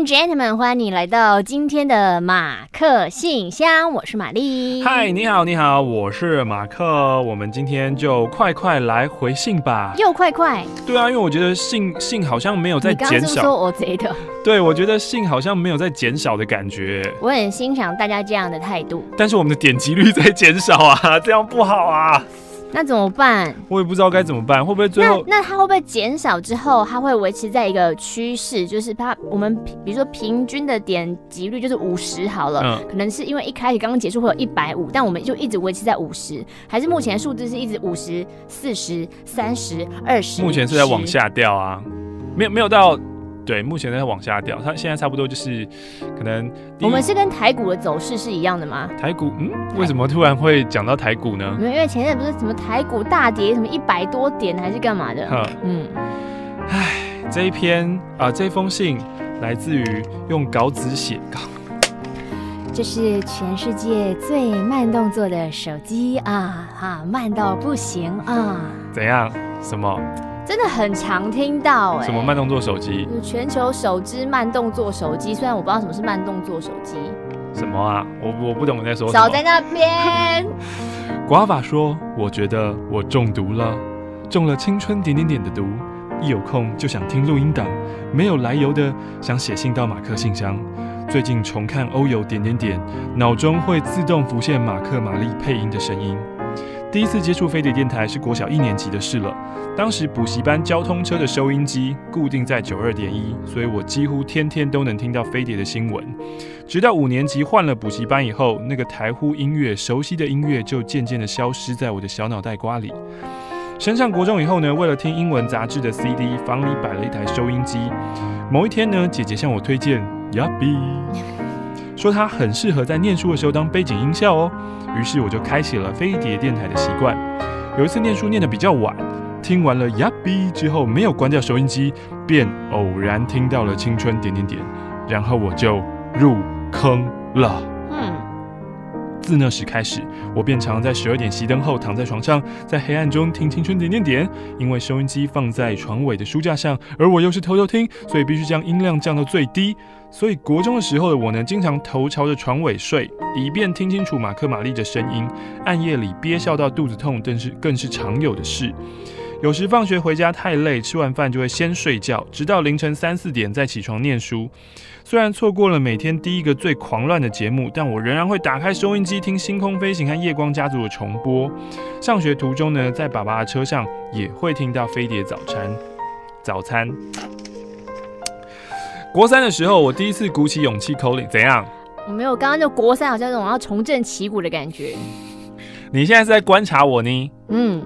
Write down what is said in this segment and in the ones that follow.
And gentlemen，欢迎你来到今天的马克信箱，我是玛丽。嗨，你好，你好，我是马克。我们今天就快快来回信吧。又快快？对啊，因为我觉得信信好像没有在减少。你刚刚是是说我贼的？对，我觉得信好像没有在减少的感觉。我很欣赏大家这样的态度。但是我们的点击率在减少啊，这样不好啊。那怎么办？我也不知道该怎么办，会不会最后那那它会不会减少之后，它会维持在一个趋势，就是它我们比如说平均的点击率就是五十好了，嗯，可能是因为一开始刚刚结束会有一百五，但我们就一直维持在五十，还是目前的数字是一直五十、四十、三十、二十？目前是在往下掉啊，没有没有到。对，目前在往下掉，它现在差不多就是可能。我们是跟台股的走势是一样的吗？台股，嗯，为什么突然会讲到台股呢？因为前阵不是什么台股大跌，什么一百多点还是干嘛的？嗯，唉，这一篇啊、呃，这封信来自于用稿纸写稿。这是全世界最慢动作的手机啊，哈，慢到不行啊！怎样？什么？真的很常听到哎、欸，什么慢动作手机？全球首支慢动作手机，虽然我不知道什么是慢动作手机。什么啊？我我不懂你在说什么。少在那边。寡法说：“我觉得我中毒了，中了青春点点点的毒，一有空就想听录音档，没有来由的想写信到马克信箱。最近重看欧游点点点，脑中会自动浮现马克玛丽配音的声音。”第一次接触飞碟电台是国小一年级的事了。当时补习班交通车的收音机固定在九二点一，所以我几乎天天都能听到飞碟的新闻。直到五年级换了补习班以后，那个台呼音乐、熟悉的音乐就渐渐的消失在我的小脑袋瓜里。升上国中以后呢，为了听英文杂志的 CD，房里摆了一台收音机。某一天呢，姐姐向我推荐 Yabi，说它很适合在念书的时候当背景音效哦。于是我就开启了飞碟电台的习惯。有一次念书念得比较晚，听完了呀比之后，没有关掉收音机，便偶然听到了青春点点点，然后我就入坑了。嗯，自那时开始，我便常在十二点熄灯后躺在床上，在黑暗中听青春点点点。因为收音机放在床尾的书架上，而我又是偷偷听，所以必须将音量降到最低。所以国中的时候的我呢，经常头朝着床尾睡，以便听清楚马克玛丽的声音。暗夜里憋笑到肚子痛，更是更是常有的事。有时放学回家太累，吃完饭就会先睡觉，直到凌晨三四点再起床念书。虽然错过了每天第一个最狂乱的节目，但我仍然会打开收音机听《星空飞行》和《夜光家族》的重播。上学途中呢，在爸爸的车上也会听到飞碟早餐。早餐。国三的时候，我第一次鼓起勇气 calling，怎样？我没有，刚刚就国三好像那种要重振旗鼓的感觉。你现在是在观察我呢？嗯。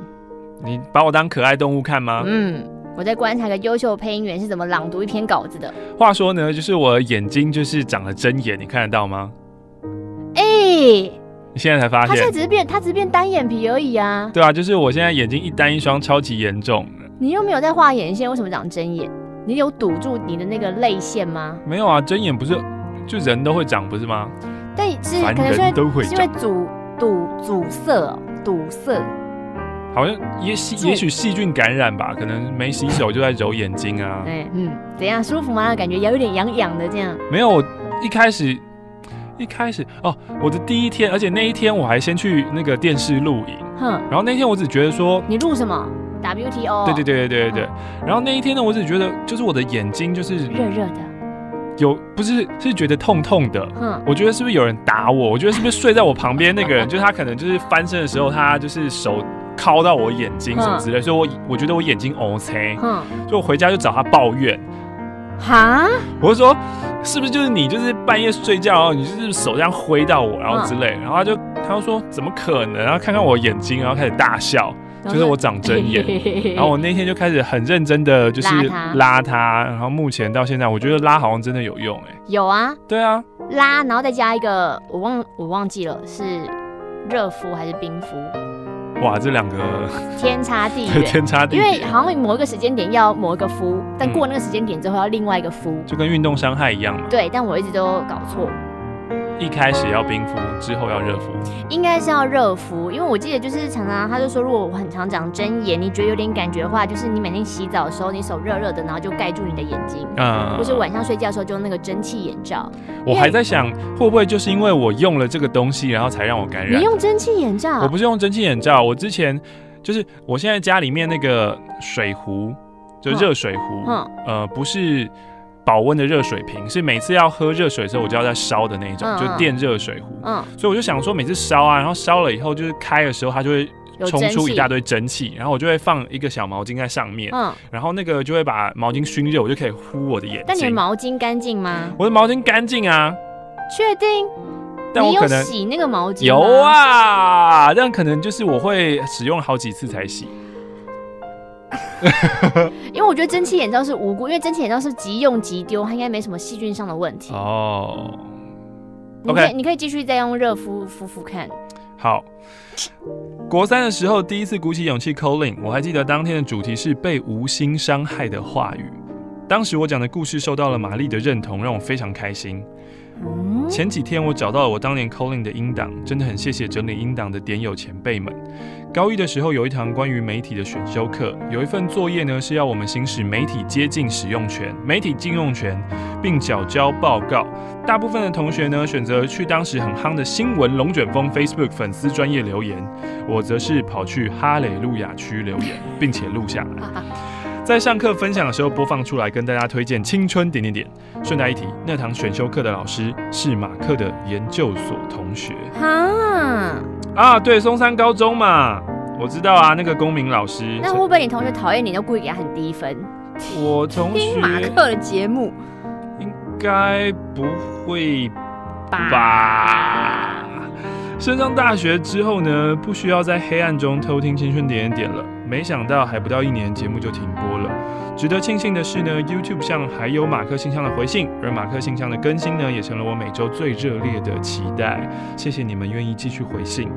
你把我当可爱动物看吗？嗯，我在观察个优秀配音员是怎么朗读一篇稿子的。话说呢，就是我的眼睛就是长了针眼，你看得到吗？哎、欸，你现在才发现？他现在只是变，他只是变单眼皮而已啊。对啊，就是我现在眼睛一单一双，超级严重。你又没有在画眼线，为什么长针眼？你有堵住你的那个泪腺吗？没有啊，睁眼不是就人都会长不是吗？但是可能是因为是因为阻堵阻塞堵塞，好像也细也许细菌感染吧，可能没洗手就在揉眼睛啊。对，嗯，怎样舒服吗？感觉也有点痒痒的这样。没有，我一开始一开始哦，我的第一天，而且那一天我还先去那个电视录影，哼，然后那天我只觉得说你录什么？WTO，对对对对对对，然后那一天呢，我只觉得就是我的眼睛就是热热的，有不是是觉得痛痛的，嗯，我觉得是不是有人打我？我觉得是不是睡在我旁边那个人，就是他可能就是翻身的时候，他就是手敲到我眼睛什么之类，所以我我觉得我眼睛 OK，嗯，所以我回家就找他抱怨，哈，我就说是不是就是你就是半夜睡觉，然后你就是手这样挥到我，然后之类，然后他就他就说怎么可能？然后看看我眼睛，然后开始大笑。就是我长针眼，然后我那天就开始很认真的就是拉它，然后目前到现在，我觉得拉好像真的有用哎。有啊，对啊，拉，然后再加一个，我忘我忘记了是热敷还是冰敷。哇，这两个 天差地远，天差地远。因为好像某一个时间点要某一个敷，但过那个时间点之后要另外一个敷，就跟运动伤害一样嘛。对，但我一直都搞错。一开始要冰敷，之后要热敷，应该是要热敷，因为我记得就是常常他就说，如果我很常长针眼，你觉得有点感觉的话，就是你每天洗澡的时候，你手热热的，然后就盖住你的眼睛，嗯，或是晚上睡觉的时候就用那个蒸汽眼罩。我还在想，会不会就是因为我用了这个东西，然后才让我感染？你用蒸汽眼罩？我不是用蒸汽眼罩，我之前就是我现在家里面那个水壶，就热水壶，嗯，呃，不是。保温的热水瓶是每次要喝热水的时候，我就要在烧的那一种，嗯、就电热水壶。嗯，所以我就想说，每次烧啊，然后烧了以后，就是开的时候，它就会冲出一大堆蒸汽，然后我就会放一个小毛巾在上面，嗯，然后那个就会把毛巾熏热，我就可以呼我的眼睛。但你的毛巾干净吗？我的毛巾干净啊。确定？但我可能洗那个毛巾？有啊，但可能就是我会使用好几次才洗。因为我觉得蒸汽眼罩是无辜，因为蒸汽眼罩是即用即丢，它应该没什么细菌上的问题哦。OK，你可以继续再用热敷敷敷看。好，国三的时候第一次鼓起勇气 calling，我还记得当天的主题是被无心伤害的话语。当时我讲的故事受到了玛丽的认同，让我非常开心。前几天我找到了我当年 calling 的音档，真的很谢谢整理音档的点友前辈们。高一的时候有一堂关于媒体的选修课，有一份作业呢是要我们行使媒体接近使用权、媒体禁用权，并缴交报告。大部分的同学呢选择去当时很夯的新闻龙卷风 Facebook 粉丝专业留言，我则是跑去哈雷路亚区留言，并且录下来。在上课分享的时候播放出来，跟大家推荐青春点点点。顺带一提，那堂选修课的老师是马克的研究所同学。哈啊，对，松山高中嘛，我知道啊，那个公民老师。那会不会你同学讨厌你，就故意给他很低分？我同学马克的节目，应该不会吧？升上大学之后呢，不需要在黑暗中偷听青春点点点了。没想到还不到一年，节目就停播了。值得庆幸的是呢，YouTube 上还有马克信箱的回信，而马克信箱的更新呢，也成了我每周最热烈的期待。谢谢你们愿意继续回信。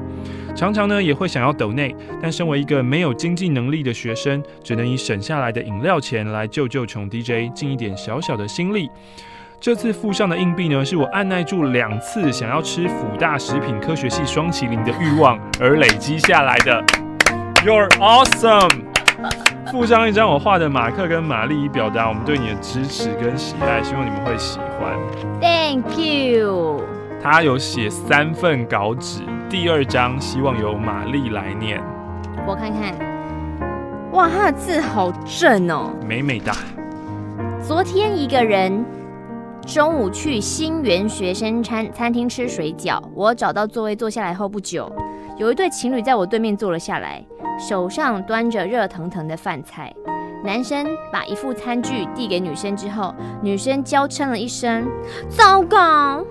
常常呢也会想要抖内，但身为一个没有经济能力的学生，只能以省下来的饮料钱来救救穷 DJ，尽一点小小的心力。这次附上的硬币呢，是我按捺住两次想要吃辅大食品科学系双麒麟的欲望而累积下来的。You're awesome！附上一张我画的马克跟玛丽，以表达我们对你的支持跟喜爱，希望你们会喜欢。Thank you。他有写三份稿纸，第二张希望由玛丽来念。我看看。哇，他的字好正哦，美美哒。昨天一个人中午去新园学生餐餐厅吃水饺，我找到座位坐下来后不久，有一对情侣在我对面坐了下来。手上端着热腾腾的饭菜，男生把一副餐具递给女生之后，女生娇嗔了一声：“糟糕，忘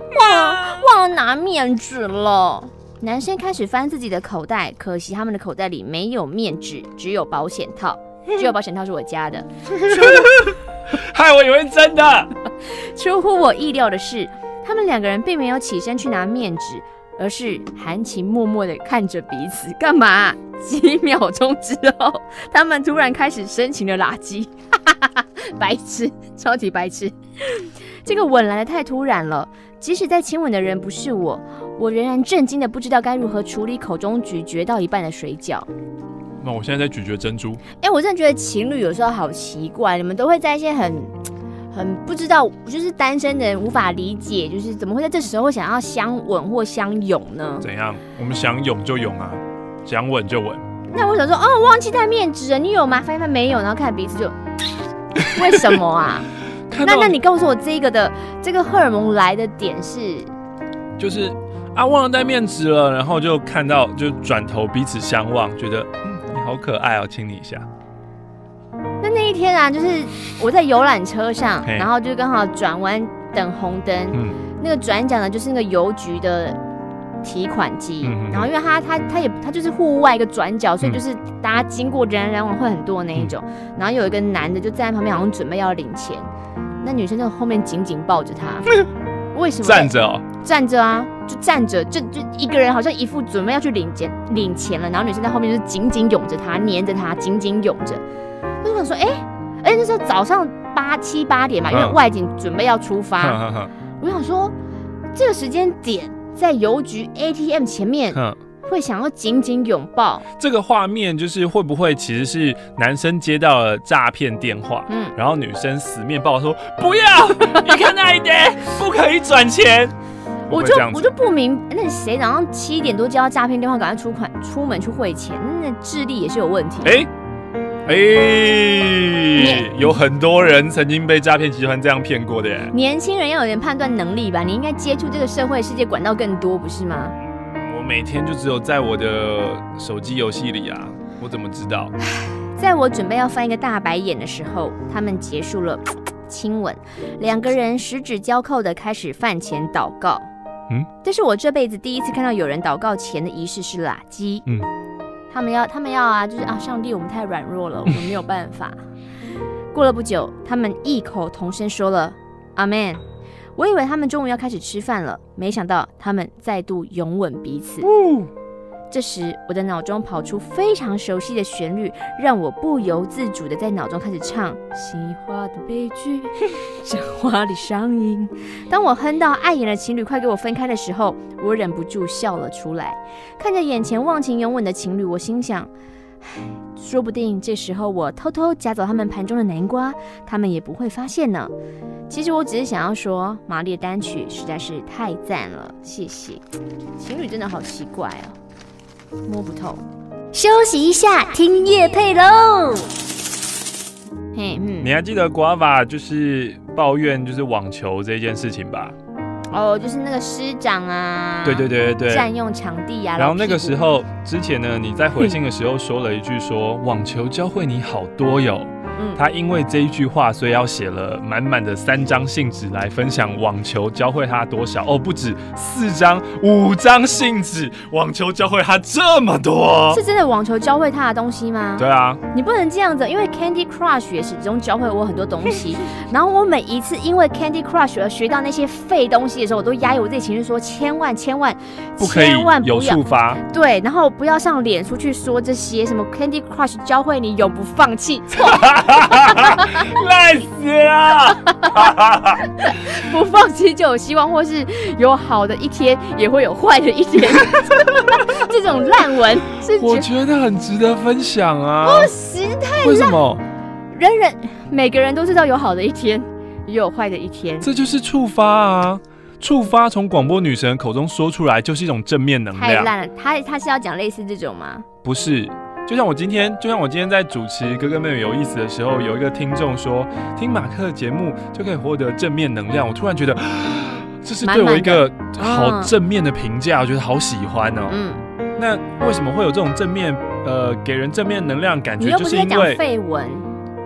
忘了拿面纸了。”男生开始翻自己的口袋，可惜他们的口袋里没有面纸，只有保险套。只有保险套是我家的，害我以为真的。出乎我意料的是，他们两个人并没有起身去拿面纸。而是含情脉脉的看着彼此，干嘛？几秒钟之后，他们突然开始深情的拉基，白痴，超级白痴。这个吻来得太突然了，即使在亲吻的人不是我，我仍然震惊的不知道该如何处理口中咀嚼到一半的水饺。那我现在在咀嚼珍珠。哎、欸，我真的觉得情侣有时候好奇怪，你们都会在一些很。很不知道，就是单身的人无法理解，就是怎么会在这时候想要相吻或相拥呢？怎样？我们想拥就拥啊，想吻就吻。那我想说，哦，我忘记带面纸了，你有吗？发现没有，然后看彼此就，为什么啊？那那你告诉我这个的这个荷尔蒙来的点是？就是啊，忘了带面纸了，然后就看到就转头彼此相望，觉得好可爱哦，亲你一下。那那一天啊，就是我在游览车上，然后就刚好转弯等红灯。嗯，那个转角呢，就是那个邮局的提款机，嗯、然后因为它它它也它就是户外一个转角，所以就是大家经过人来人往会很多的那一种。嗯、然后有一个男的就站在旁边，好像准备要领钱，那女生就后面紧紧抱着他。为什么站着哦？站着啊，就站着，就就一个人好像一副准备要去领钱领钱了，然后女生在后面就紧紧拥着他，黏着他，紧紧拥着。我就想说，哎、欸，哎、欸，那时候早上八七八点嘛，因为外景准备要出发，嗯、我想说这个时间点在邮局 ATM 前面。嗯会想要紧紧拥抱这个画面，就是会不会其实是男生接到了诈骗电话，嗯，然后女生死面抱说不要，你看那一点不可以转钱，我就我就不明那谁早上七点多接到诈骗电话，赶快出款出门去汇钱，那智力也是有问题。哎哎，有很多人曾经被诈骗集团这样骗过的耶。年轻人要有点判断能力吧，你应该接触这个社会世界管道更多，不是吗？每天就只有在我的手机游戏里啊，我怎么知道？在我准备要翻一个大白眼的时候，他们结束了 亲吻，两个人十指交扣的开始饭前祷告。嗯，这是我这辈子第一次看到有人祷告前的仪式是垃圾。嗯，他们要，他们要啊，就是啊，上帝，我们太软弱了，我们没有办法。过了不久，他们异口同声说了阿门。我以为他们中午要开始吃饭了，没想到他们再度拥吻彼此。哦、这时，我的脑中跑出非常熟悉的旋律，让我不由自主的在脑中开始唱《西花的悲剧》，像花里上瘾。当我哼到爱眼的情侣快给我分开的时候，我忍不住笑了出来。看着眼前忘情拥吻的情侣，我心想。说不定这时候我偷偷夹走他们盘中的南瓜，他们也不会发现呢。其实我只是想要说，玛丽的单曲实在是太赞了，谢谢。情侣真的好奇怪哦，摸不透。休息一下，听乐配喽。嘿，嗯，你还记得 Guava 就是抱怨就是网球这件事情吧？哦，就是那个师长啊，对对对对对，占用场地呀、啊。然后那个时候之前呢，你在回信的时候说了一句说，网球教会你好多哟。他因为这一句话，所以要写了满满的三张信纸来分享网球教会他多少。哦，不止四张，五张信纸，网球教会他这么多，是真的网球教会他的东西吗？对啊，你不能这样子，因为 Candy Crush 也始终教会我很多东西，然后我每一次因为 Candy Crush 而学到那些废东西的时候，我都压抑我自己情绪，说千万千万不可以有触发，对，然后不要上脸出去说这些什么 Candy Crush 教会你永不放弃，错。烂死了！不放弃就有希望，或是有好的一天，也会有坏的一天。这种烂文是我觉得很值得分享啊！不行，太烂。为什么？人人每个人都知道有好的一天，也有坏的一天。这就是触发啊！触发从广播女神口中说出来，就是一种正面能量。太烂了！他他是要讲类似这种吗？不是。就像我今天，就像我今天在主持《哥哥妹妹有意思》的时候，有一个听众说，听马克的节目就可以获得正面能量。我突然觉得，这是对我一个好正面的评价，我觉得好喜欢哦。嗯，那为什么会有这种正面，呃，给人正面能量感觉？就是因为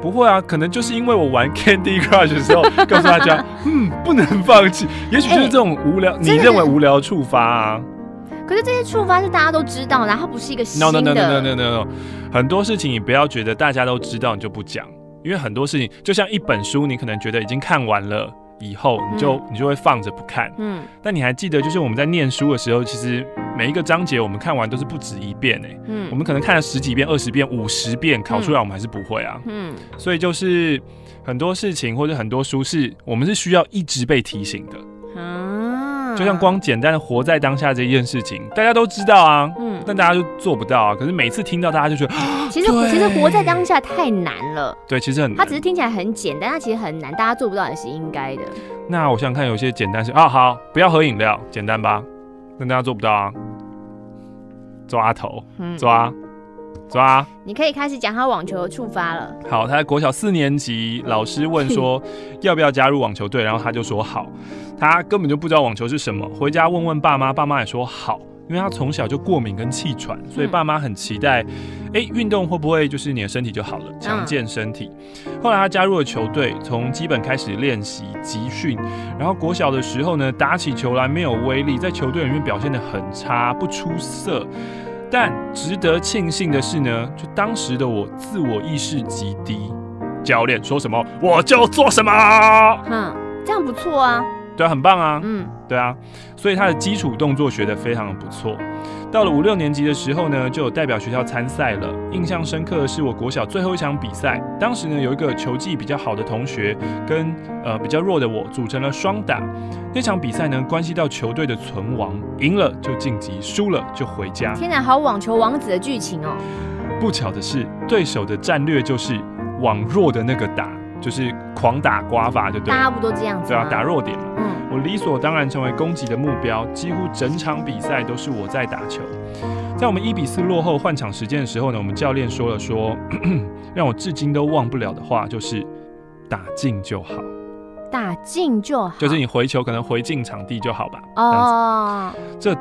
不会啊，可能就是因为我玩 Candy Crush 的时候，告诉大家，嗯，不能放弃。也许就是这种无聊，你认为无聊触发啊。可是这些触发是大家都知道，然后不是一个新的。No no no no no no no，很多事情你不要觉得大家都知道你就不讲，因为很多事情就像一本书，你可能觉得已经看完了以后，你就、嗯、你就会放着不看。嗯。但你还记得，就是我们在念书的时候，其实每一个章节我们看完都是不止一遍哎。嗯。我们可能看了十几遍、二十遍、五十遍，考出来我们还是不会啊。嗯。所以就是很多事情或者很多书是我们是需要一直被提醒的。就像光简单的活在当下这件事情，大家都知道啊，嗯，但大家就做不到啊。可是每次听到，大家就觉得，其实其实活在当下太难了。对，其实很难，它只是听起来很简单，它其实很难，大家做不到也是应该的。那我想想看，有些简单是啊，好，不要喝饮料，简单吧？但大家做不到啊，抓头，抓。抓！你可以开始讲他网球的触发了。好，他在国小四年级，老师问说 要不要加入网球队，然后他就说好。他根本就不知道网球是什么，回家问问爸妈，爸妈也说好。因为他从小就过敏跟气喘，所以爸妈很期待，哎、嗯，运动会不会就是你的身体就好了，强健身体。嗯、后来他加入了球队，从基本开始练习集训，然后国小的时候呢，打起球来没有威力，在球队里面表现得很差，不出色。但值得庆幸的是呢，就当时的我自我意识极低，教练说什么我就做什么。嗯，这样不错啊。对啊，很棒啊。嗯，对啊，所以他的基础动作学得非常的不错。到了五六年级的时候呢，就有代表学校参赛了。印象深刻的是我国小最后一场比赛，当时呢有一个球技比较好的同学跟呃比较弱的我组成了双打。那场比赛呢关系到球队的存亡，赢了就晋级，输了就回家。天哪，好网球王子的剧情哦！不巧的是，对手的战略就是往弱的那个打，就是狂打刮法，就对。大家不都这样子？对啊，打弱点嘛。嗯。我理所当然成为攻击的目标，几乎整场比赛都是我在打球。在我们一比四落后换场时间的时候呢，我们教练说了说 让我至今都忘不了的话，就是打进就好，打进就好，就是你回球可能回进场地就好吧。哦，这。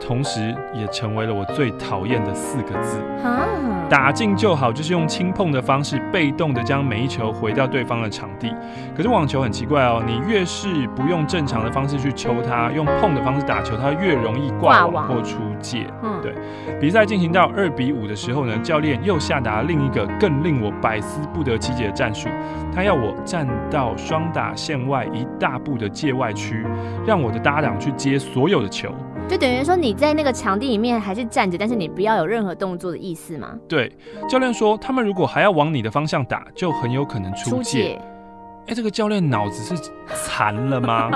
同时，也成为了我最讨厌的四个字。啊，打进就好，就是用轻碰的方式，被动的将每一球回到对方的场地。可是网球很奇怪哦，你越是不用正常的方式去抽它，用碰的方式打球，它越容易挂网或出界。嗯，对。比赛进行到二比五的时候呢，教练又下达另一个更令我百思不得其解的战术，他要我站到双打线外一大步的界外区，让我的搭档去接所有的球。就等于说你在那个场地里面还是站着，但是你不要有任何动作的意思吗？对，教练说他们如果还要往你的方向打，就很有可能出界。哎、欸，这个教练脑子是残了吗？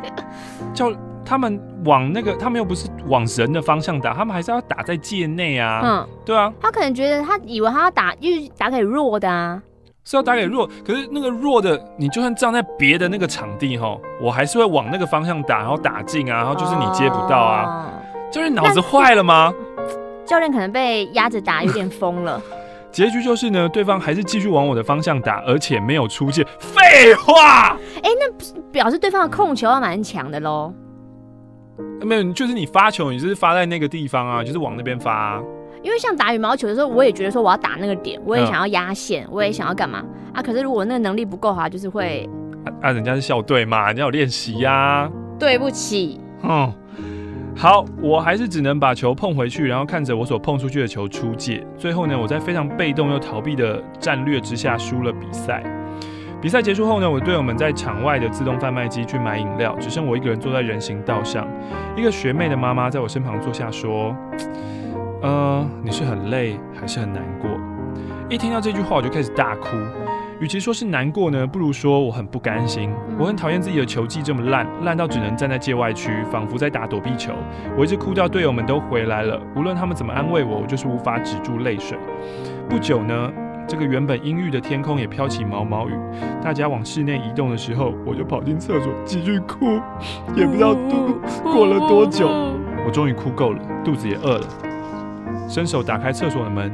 教他们往那个，他们又不是往人的方向打，他们还是要打在界内啊。嗯，对啊。他可能觉得他以为他要打，就是打给弱的啊。是要打给弱，可是那个弱的，你就算站在别的那个场地哈，我还是会往那个方向打，然后打进啊，然后就是你接不到啊，教练脑子坏了吗？教练可能被压着打，有点疯了。结局就是呢，对方还是继续往我的方向打，而且没有出界。废话。哎、欸，那表示对方的控球要蛮强的喽。没有，就是你发球，你就是发在那个地方啊，就是往那边发啊。因为像打羽毛球的时候，我也觉得说我要打那个点，我也想要压线，我也想要干嘛啊？可是如果那个能力不够好，就是会啊，啊，人家是校队嘛，人家有练习呀。对不起，嗯，好，我还是只能把球碰回去，然后看着我所碰出去的球出界。最后呢，我在非常被动又逃避的战略之下输了比赛。比赛结束后呢，我的队友们在场外的自动贩卖机去买饮料，只剩我一个人坐在人行道上。一个学妹的妈妈在我身旁坐下说。呃，你是很累还是很难过？一听到这句话，我就开始大哭。与其说是难过呢，不如说我很不甘心。我很讨厌自己的球技这么烂，烂到只能站在界外区，仿佛在打躲避球。我一直哭到队友们都回来了，无论他们怎么安慰我，我就是无法止住泪水。不久呢，这个原本阴郁的天空也飘起毛毛雨。大家往室内移动的时候，我就跑进厕所继续哭。也不知道度过了多久，我终于哭够了，肚子也饿了。伸手打开厕所的门，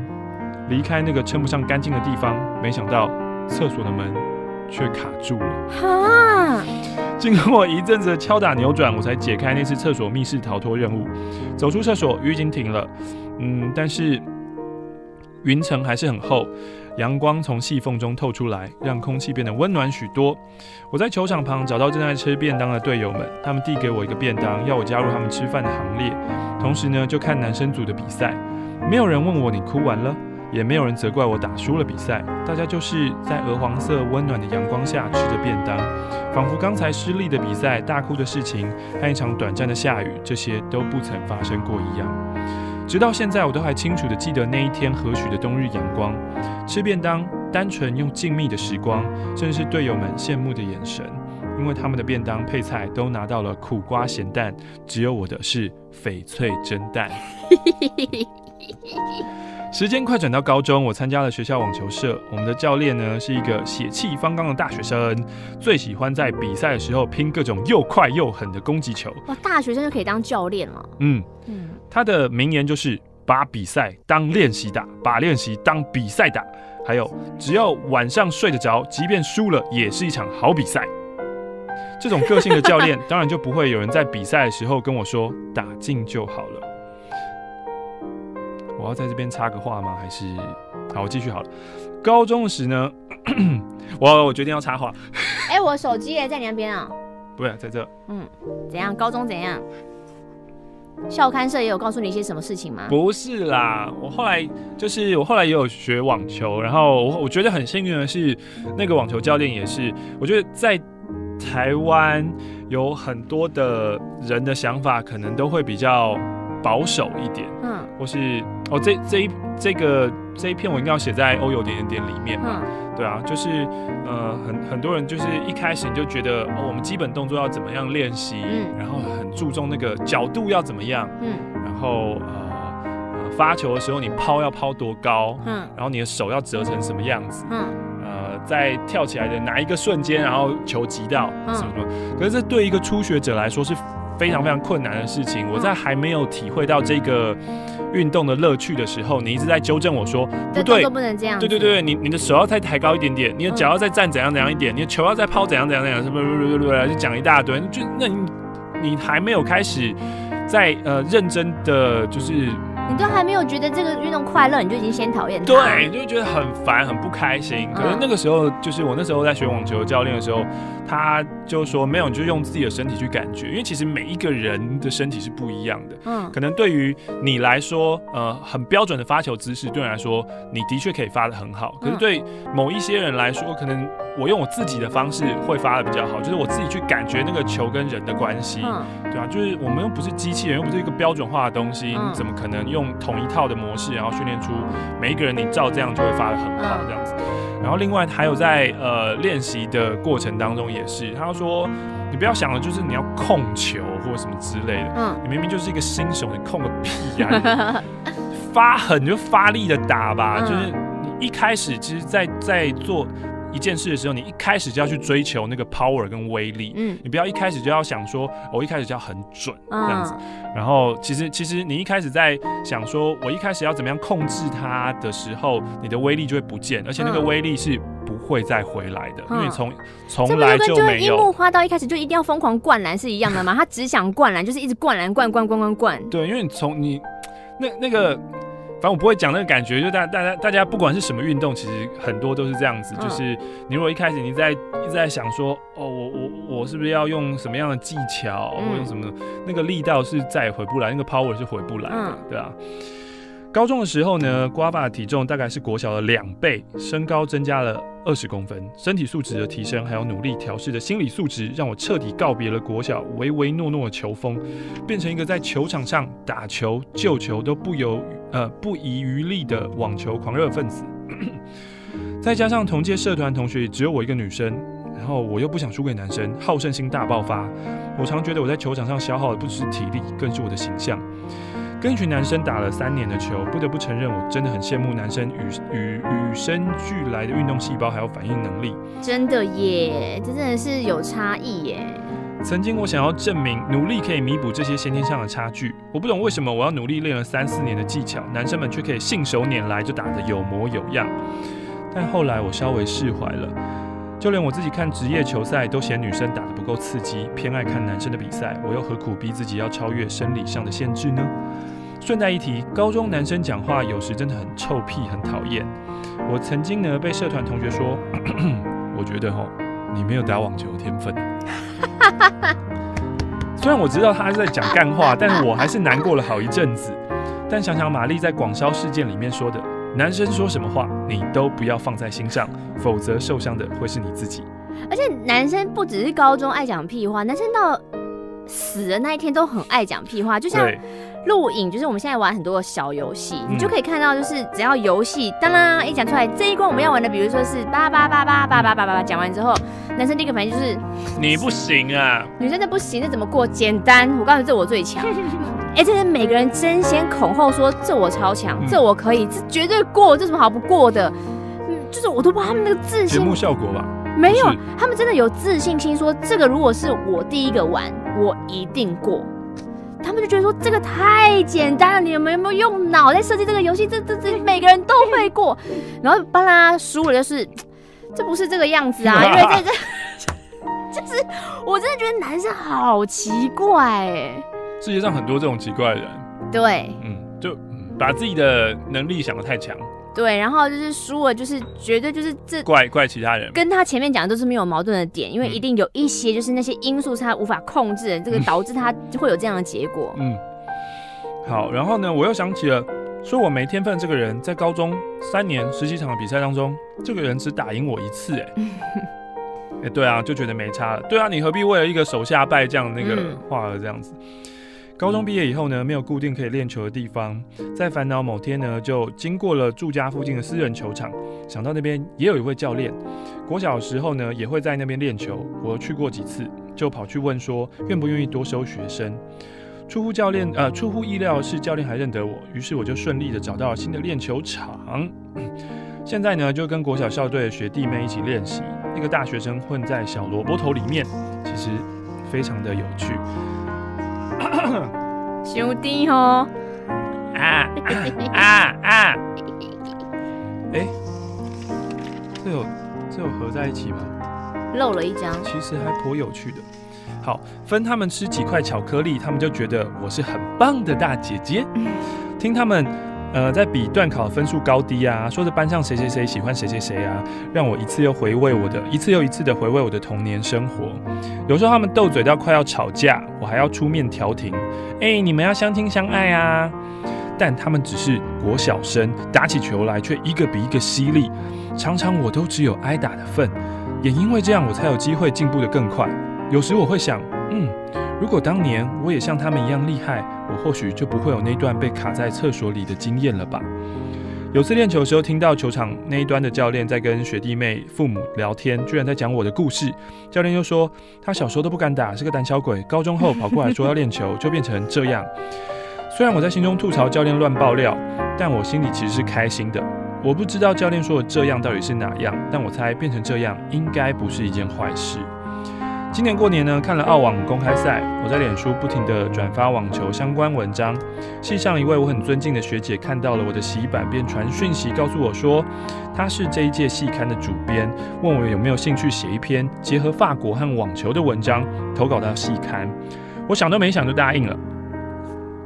离开那个称不上干净的地方，没想到厕所的门却卡住了。哈！经过一阵子的敲打扭转，我才解开那次厕所密室逃脱任务。走出厕所，雨已经停了，嗯，但是云层还是很厚，阳光从细缝中透出来，让空气变得温暖许多。我在球场旁找到正在吃便当的队友们，他们递给我一个便当，要我加入他们吃饭的行列。同时呢，就看男生组的比赛。没有人问我你哭完了，也没有人责怪我打输了比赛。大家就是在鹅黄色温暖的阳光下吃着便当，仿佛刚才失利的比赛、大哭的事情和一场短暂的下雨，这些都不曾发生过一样。直到现在，我都还清楚地记得那一天和许的冬日阳光，吃便当，单纯用静谧的时光，正是队友们羡慕的眼神，因为他们的便当配菜都拿到了苦瓜咸蛋，只有我的是翡翠蒸蛋。时间快转到高中，我参加了学校网球社。我们的教练呢是一个血气方刚的大学生，最喜欢在比赛的时候拼各种又快又狠的攻击球。哇，大学生就可以当教练了。嗯嗯，他的名言就是把比赛当练习打，把练习当比赛打。还有，只要晚上睡得着，即便输了也是一场好比赛。这种个性的教练，当然就不会有人在比赛的时候跟我说打进就好了。我要在这边插个话吗？还是好，我继续好了。高中时呢，我我决定要插话。哎、欸，我手机也在你那边啊？不是，在这。嗯，怎样？高中怎样？校刊社也有告诉你一些什么事情吗？不是啦，我后来就是我后来也有学网球，然后我我觉得很幸运的是，那个网球教练也是，我觉得在台湾有很多的人的想法可能都会比较保守一点，嗯，或是哦这这一这个这一篇我应该要写在欧游点点点里面嘛，嗯、对啊，就是呃很很多人就是一开始你就觉得哦我们基本动作要怎么样练习，嗯，然后很注重那个角度要怎么样，嗯，然后呃呃发球的时候你抛要抛多高，嗯，然后你的手要折成什么样子，嗯，呃在跳起来的哪一个瞬间，然后球击到什么什么，可是这对一个初学者来说是。非常非常困难的事情，我在还没有体会到这个运动的乐趣的时候，你一直在纠正我说不对，都不能这样。对对对，你你的手要再抬高一点点，你的脚要再站怎样怎样一点，你的球要再抛怎样怎样怎样，什么就讲一大堆。就那你你还没有开始在呃认真的就是。你都还没有觉得这个运动快乐，你就已经先讨厌它。对，你就觉得很烦，很不开心。可是那个时候，就是我那时候在学网球教练的时候，他就说没有，你就用自己的身体去感觉，因为其实每一个人的身体是不一样的。嗯，可能对于你来说，呃，很标准的发球姿势，对你来说，你的确可以发的很好。可是对某一些人来说，可能我用我自己的方式会发的比较好，就是我自己去感觉那个球跟人的关系。嗯，对啊，就是我们又不是机器人，又不是一个标准化的东西，你怎么可能用？用同一套的模式，然后训练出每一个人，你照这样就会发的很好这样子。然后另外还有在呃练习的过程当中也是，他说你不要想的就是你要控球或者什么之类的，嗯，你明明就是一个新手，你控个屁呀！发狠就发力的打吧，就是你一开始其实在在做。一件事的时候，你一开始就要去追求那个 power 跟威力，嗯，你不要一开始就要想说，我一开始就要很准这样子。然后，其实其实你一开始在想说，我一开始要怎么样控制它的时候，你的威力就会不见，而且那个威力是不会再回来的，因为从从来就没有。樱木花道一开始就一定要疯狂灌篮是一样的嘛？他只想灌篮，就是一直灌篮，灌灌灌灌灌。对，因为你从你那那个。反正我不会讲那个感觉，就大大家大家不管是什么运动，其实很多都是这样子。就是你如果一开始你在一直在想说，哦，我我我是不是要用什么样的技巧，或用什么那个力道是再也回不来，那个 power 是回不来的，对啊。高中的时候呢，瓜爸的体重大概是国小的两倍，身高增加了二十公分，身体素质的提升，还有努力调试的心理素质，让我彻底告别了国小唯唯诺诺的球风，变成一个在球场上打球、救球都不由呃不遗余力的网球狂热分子。再加上同届社团同学只有我一个女生，然后我又不想输给男生，好胜心大爆发。我常觉得我在球场上消耗的不只是体力，更是我的形象。跟一群男生打了三年的球，不得不承认，我真的很羡慕男生与与与生俱来的运动细胞还有反应能力。真的耶，这真的是有差异耶。曾经我想要证明努力可以弥补这些先天上的差距，我不懂为什么我要努力练了三四年的技巧，男生们却可以信手拈来就打得有模有样。但后来我稍微释怀了。就连我自己看职业球赛都嫌女生打得不够刺激，偏爱看男生的比赛，我又何苦逼自己要超越生理上的限制呢？顺带一提，高中男生讲话有时真的很臭屁，很讨厌。我曾经呢被社团同学说，我觉得吼，你没有打网球天分。虽然我知道他是在讲干话，但是我还是难过了好一阵子。但想想玛丽在广烧事件里面说的。男生说什么话，你都不要放在心上，否则受伤的会是你自己。而且男生不只是高中爱讲屁话，男生到死的那一天都很爱讲屁话。就像录影，就是我们现在玩很多小游戏，你就可以看到，就是只要游戏当当一讲出来，这一关我们要玩的，比如说是八八八八八八八八，讲完之后，男生第一个反应就是你不行啊，女生的不行，这怎么过？简单，我告诉你，这我最强。哎，这是每个人争先恐后说，这我超强，嗯、这我可以，这绝对过，这什么好不过的？嗯，就是我都不知道他们那个自信。节目效果吧？没有，他们真的有自信心，说这个如果是我第一个玩，我一定过。他们就觉得说这个太简单了，你们有没有用脑在设计这个游戏？这这这每个人都会过。然后巴拉输了就是，这不是这个样子啊，因为在这，就是我真的觉得男生好奇怪哎。世界上很多这种奇怪的人，对，嗯，就嗯，把自己的能力想得太强。对，然后就是输了，就是绝对就是这怪怪其他人，跟他前面讲的都是没有矛盾的点，因为一定有一些就是那些因素是他无法控制的，嗯、这个导致他会有这样的结果。嗯，好，然后呢，我又想起了说我没天分这个人，在高中三年十几场的比赛当中，这个人只打赢我一次，哎，哎，对啊，就觉得没差了。对啊，你何必为了一个手下败将那个话而这样子？嗯高中毕业以后呢，没有固定可以练球的地方，在烦恼某天呢，就经过了住家附近的私人球场，想到那边也有一位教练，国小的时候呢，也会在那边练球，我去过几次，就跑去问说愿不愿意多收学生。出乎教练呃出乎意料是，教练还认得我，于是我就顺利的找到了新的练球场。现在呢，就跟国小校队的学弟妹一起练习，那个大学生混在小萝卜头里面，其实非常的有趣。兄弟哦，啊啊啊！哎，这有这有合在一起吗？漏了一张，其实还颇有趣的。好，分他们吃几块巧克力，他们就觉得我是很棒的大姐姐。听他们。呃，在比段考分数高低啊，说着班上谁谁谁喜欢谁谁谁啊，让我一次又回味我的，一次又一次的回味我的童年生活。有时候他们斗嘴到快要吵架，我还要出面调停。哎、你们要相亲相爱啊！但他们只是国小生，打起球来却一个比一个犀利，常常我都只有挨打的份。也因为这样，我才有机会进步得更快。有时我会想，嗯。如果当年我也像他们一样厉害，我或许就不会有那段被卡在厕所里的经验了吧。有次练球的时候，听到球场那一端的教练在跟学弟妹父母聊天，居然在讲我的故事。教练又说他小时候都不敢打，是个胆小鬼。高中后跑过来说要练球，就变成这样。虽然我在心中吐槽教练乱爆料，但我心里其实是开心的。我不知道教练说的这样到底是哪样，但我猜变成这样应该不是一件坏事。今年过年呢，看了澳网公开赛，我在脸书不停地转发网球相关文章。系上一位我很尊敬的学姐看到了我的洗衣板，便传讯息告诉我说，她是这一届系刊的主编，问我有没有兴趣写一篇结合法国和网球的文章，投稿到系刊。我想都没想就答应了。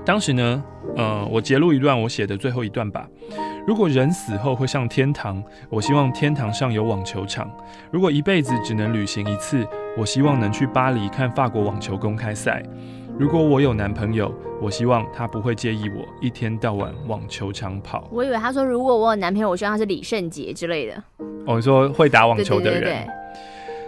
当时呢，呃，我截录一段我写的最后一段吧。如果人死后会上天堂，我希望天堂上有网球场。如果一辈子只能旅行一次，我希望能去巴黎看法国网球公开赛。如果我有男朋友，我希望他不会介意我一天到晚往球场跑。我以为他说，如果我有男朋友，我希望他是李圣杰之类的。哦，你说会打网球的人。对对对对对。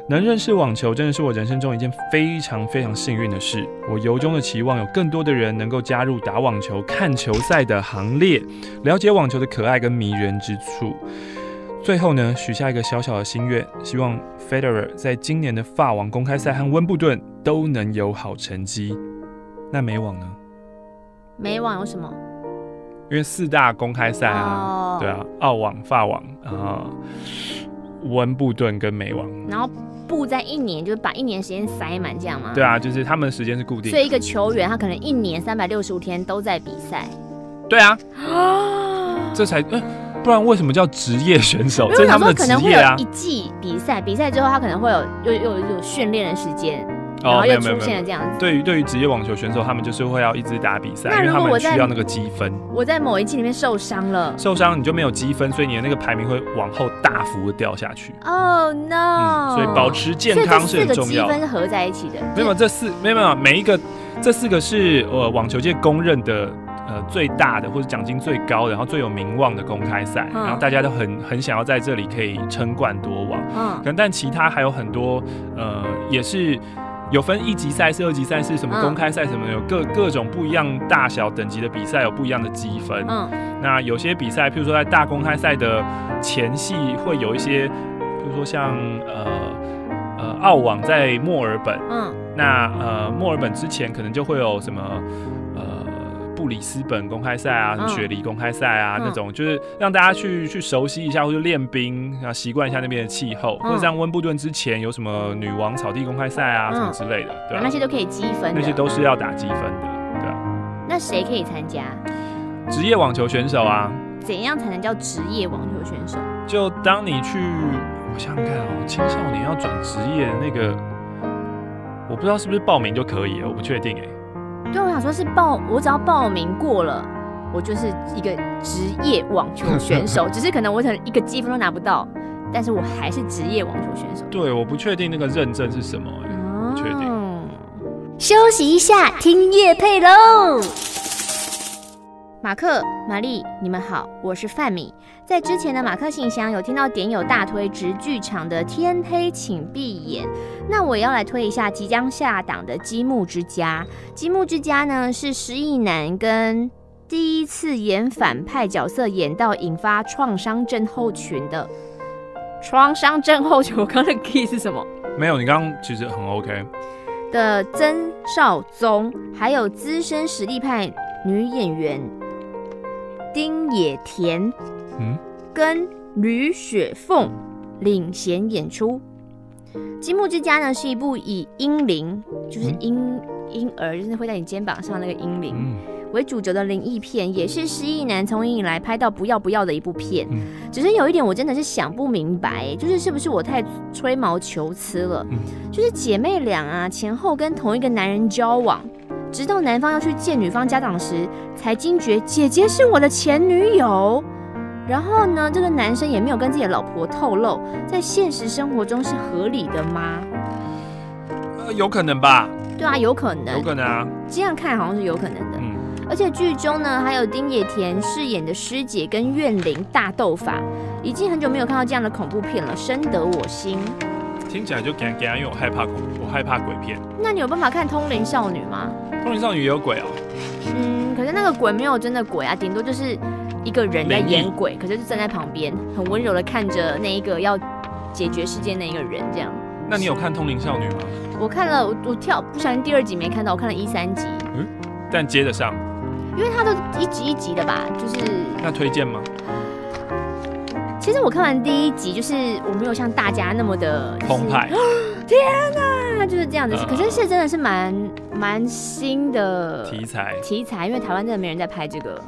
能认识网球，真的是我人生中一件非常非常幸运的事。我由衷的期望有更多的人能够加入打网球、看球赛的行列，了解网球的可爱跟迷人之处。最后呢，许下一个小小的心愿，希望 Federer 在今年的法网公开赛和温布顿都能有好成绩。那美网呢？美网有什么？因为四大公开赛啊，oh. 对啊，澳网、法网啊，温布顿跟美网，然后。布在一年，就是把一年时间塞满，这样吗？对啊，就是他们的时间是固定的。所以一个球员他可能一年三百六十五天都在比赛。对啊，这才不然为什么叫职业选手？这是他们的职业啊。可能会有一季比赛，比赛之后他可能会有又又有训练的时间。然后又出现了这样子。对于对于职业网球选手，他们就是会要一直打比赛，因为他们需要那个积分。我在某一季里面受伤了，受伤你就没有积分，所以你的那个排名会往后大幅的掉下去。Oh no！、嗯、所以保持健康是很重要。积分是合在一起的。没有这四没有没有每一个这四个是呃网球界公认的呃最大的或者奖金最高的，然后最有名望的公开赛，嗯、然后大家都很很想要在这里可以称冠夺王。嗯，可能但其他还有很多呃也是。有分一级赛事、二级赛事，什么公开赛什么的，有各各种不一样大小等级的比赛，有不一样的积分。嗯，那有些比赛，譬如说在大公开赛的前戏，会有一些，譬如说像呃呃澳网在墨尔本，嗯，那呃墨尔本之前可能就会有什么。布里斯本公开赛啊，什么雪梨公开赛啊，嗯、那种就是让大家去去熟悉一下，或者练兵，然后习惯一下那边的气候，嗯、或者像温布顿之前有什么女王草地公开赛啊，嗯、什么之类的，对、啊、那些都可以积分，那些都是要打积分的，对啊。那谁可以参加？职业网球选手啊。怎样才能叫职业网球选手？就当你去，我想想看哦，青少年要转职业那个，我不知道是不是报名就可以了，我不确定哎。对，我想说是报，我只要报名过了，我就是一个职业网球选 手，只是可能我可能一个积分都拿不到，但是我还是职业网球选手。对，我不确定那个认证是什么、不确定。休息一下，听乐配喽。马克、玛丽，你们好，我是范米。在之前的马克信箱有听到点友大推直剧场的《天黑请闭眼》，那我也要来推一下即将下档的《积木之家》。《积木之家》呢是失忆男跟第一次演反派角色演到引发创伤症候群的创伤症候群。我刚刚的 key 是什么？没有，你刚刚其实很 OK 的曾少宗，还有资深实力派女演员。丁野田，嗯，跟吕雪凤领衔演出。《积木之家》呢是一部以婴灵，就是婴婴儿，就是会在你肩膀上那个婴灵为主轴的灵异片，也是失忆男从影以来拍到不要不要的一部片。只是有一点我真的是想不明白，就是是不是我太吹毛求疵了？就是姐妹俩啊，前后跟同一个男人交往。直到男方要去见女方家长时，才惊觉姐姐是我的前女友。然后呢，这个男生也没有跟自己的老婆透露，在现实生活中是合理的吗？呃，有可能吧。对啊，有可能。有可能啊。这样看好像是有可能的。嗯。而且剧中呢，还有丁野田饰演的师姐跟怨灵大斗法，已经很久没有看到这样的恐怖片了，深得我心。听起来就给给人，因为我害怕恐怖，我害怕鬼片。那你有办法看《通灵少女》吗？通灵少女也有鬼啊。嗯，可是那个鬼没有真的鬼啊，顶多就是一个人在演鬼，可是就站在旁边，很温柔的看着那一个要解决事件那一个人这样。那你有看《通灵少女》吗？我看了，我我跳不小心第二集没看到，我看了一三集。嗯，但接得上，因为它都一集一集的吧，就是。那推荐吗？其实我看完第一集，就是我没有像大家那么的澎湃。天哪，就是这样子。可是是真的是蛮蛮新的题材题材，因为台湾真的没人在拍这个。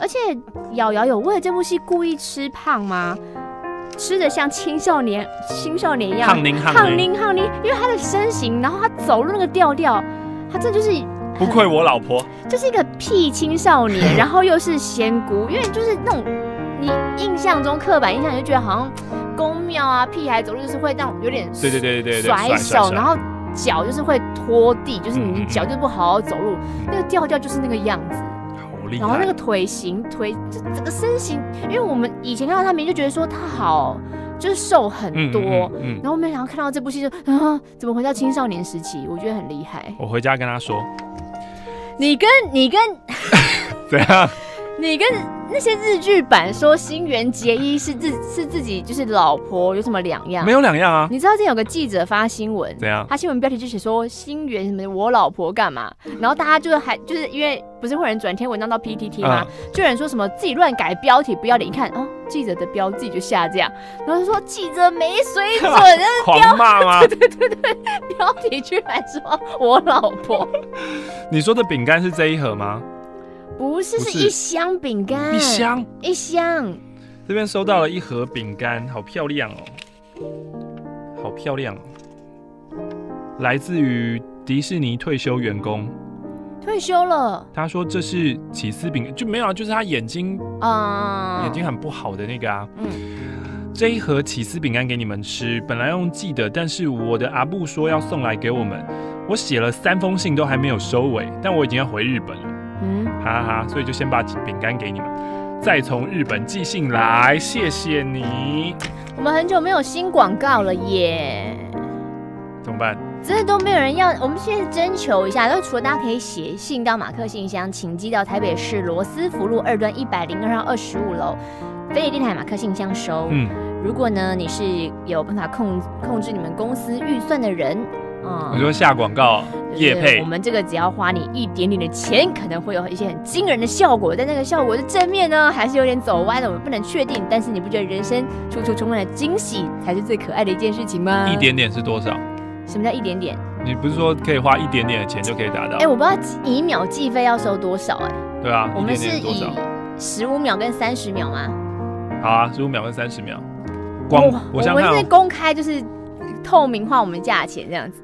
而且瑶瑶有为了这部戏故意吃胖吗？吃的像青少年青少年一样，胖宁胖宁胖宁，因为他的身形，然后他走路那个调调，他这就是不愧我老婆，就是一个屁青少年，然后又是仙姑，因为就是那种。你印象中刻板印象就觉得好像 宫庙啊，屁孩走路就是会那种有点对对对对甩手，然后脚就是会拖地，就是你脚就不好好走路，那个调调就是那个样子。然后那个腿型腿这整个身形，因为我们以前看到他名就觉得说他好就是瘦很多，然后没想到看到这部戏就啊，怎么回到青少年时期？我觉得很厉害。我回家跟他说，你跟你跟 怎样？你跟那些日剧版说新垣结衣是自是自己就是老婆有什么两样？没有两样啊！你知道这有个记者发新闻，怎样？他新闻标题就写说新垣什么我老婆干嘛？然后大家就还就是因为不是会有人转贴文章到 PTT 吗？嗯、就有人说什么自己乱改标题不要脸，一看哦，记者的标自己就下这样，然后就说记者没水准，狂骂吗？对对对对，标题居然说我老婆。你说的饼干是这一盒吗？不是，是一箱饼干，一箱一箱。这边收到了一盒饼干，好漂亮哦，好漂亮哦。来自于迪士尼退休员工，退休了。他说这是起司饼，就没有啊，就是他眼睛啊，眼睛很不好的那个啊。嗯，这一盒起司饼干给你们吃，本来用寄的，但是我的阿布说要送来给我们，我写了三封信都还没有收尾，但我已经要回日本了。嗯，哈哈，所以就先把饼干给你们，再从日本寄信来，谢谢你。我们很久没有新广告了耶，怎么办？真的都没有人要，我们现在征求一下，然后除了大家可以写信到马克信箱，请寄到台北市罗斯福路二段一百零二号二十五楼飞利电台马克信箱收。嗯，如果呢你是有办法控控制你们公司预算的人。嗯，你说下广告业配，我们这个只要花你一点点的钱，可能会有一些很惊人的效果，但那个效果是正面呢，还是有点走歪的，我们不能确定。但是你不觉得人生处处充满了惊喜，才是最可爱的一件事情吗？一点点是多少？什么叫一点点？你不是说可以花一点点的钱就可以达到？哎、欸，我不知道以秒计费要收多少哎、欸。对啊，我们是以十五秒跟三十秒吗？好啊，十五秒跟三十秒。光我们是公开就是透明化我们价钱这样子。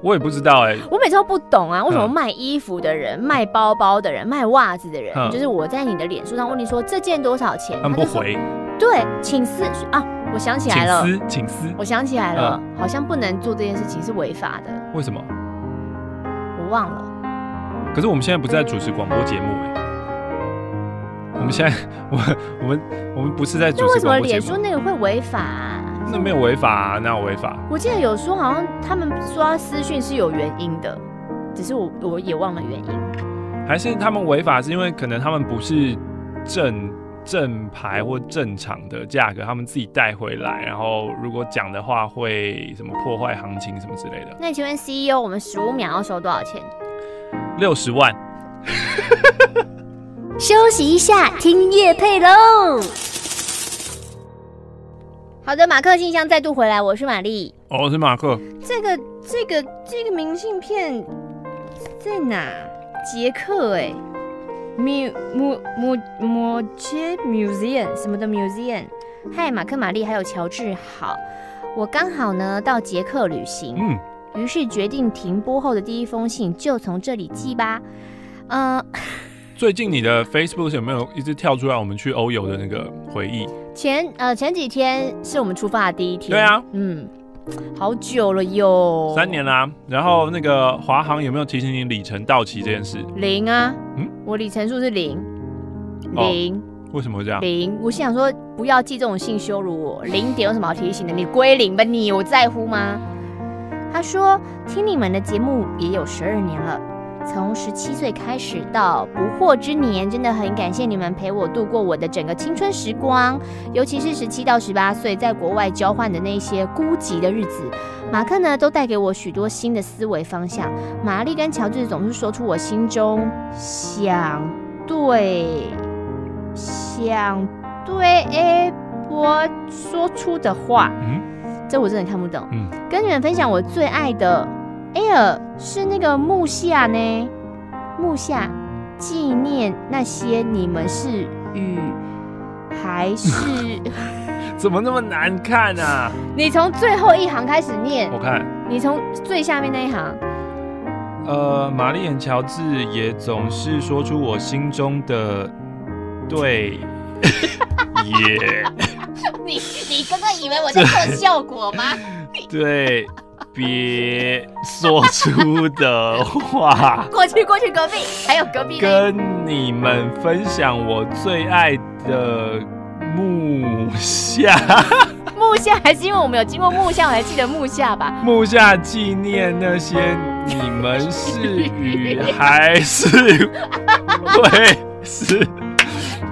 我也不知道哎、欸，我每次都不懂啊，为什么卖衣服的人、嗯、卖包包的人、卖袜子的人，嗯、就是我在你的脸书上问你说这件多少钱，他们不回。对，请私啊，我想起来了，请私，请私，我想起来了，嗯、好像不能做这件事情是违法的。为什么？我忘了。可是我们现在不是在主持广播节目哎、欸，我们现在，我们我们我们不是在主持广播节目。那为什么脸书那个会违法、啊？那没有违法啊，哪有违法？我记得有说好像他们刷私讯是有原因的，只是我我也忘了原因。还是他们违法是因为可能他们不是正正牌或正常的价格，他们自己带回来，然后如果讲的话会什么破坏行情什么之类的。那请问 CEO，我们十五秒要收多少钱？六十万。休息一下，听夜配喽。好的，马克信箱再度回来，我是玛丽，哦，我是马克。这个这个这个明信片在哪？捷克哎，mu mu mu mu museum 什么的 museum。嗨，马克、玛丽还有乔治，好，我刚好呢到捷克旅行，嗯，于是决定停播后的第一封信就从这里寄吧，嗯、呃。最近你的 Facebook 有没有一直跳出来我们去欧游的那个回忆？前呃前几天是我们出发的第一天。对啊，嗯，好久了哟，三年啦、啊。然后那个华航有没有提醒你里程到期这件事？零啊，嗯，我里程数是零，零、哦。为什么会这样？零，我心想说不要寄这种信羞辱我，零点有什么好提醒的？你归零吧，你我在乎吗？他说听你们的节目也有十二年了。从十七岁开始到不惑之年，真的很感谢你们陪我度过我的整个青春时光，尤其是十七到十八岁在国外交换的那些孤寂的日子。马克呢，都带给我许多新的思维方向。玛丽跟乔治总是说出我心中想对想对 A 波说出的话。嗯，这我真的看不懂。嗯，跟你们分享我最爱的。Air 是那个木下呢？木下纪念那些你们是雨还是？怎么那么难看啊？你从最后一行开始念。我看。你从最下面那一行。呃，玛丽和乔治也总是说出我心中的对 耶。你你刚刚以为我在做效果吗？对。别说出的话。过去过去，隔壁还有隔壁。跟你们分享我最爱的木下。木下还是因为我们有经过木下，我还记得木下吧？木下纪念那些你们是雨还是会是？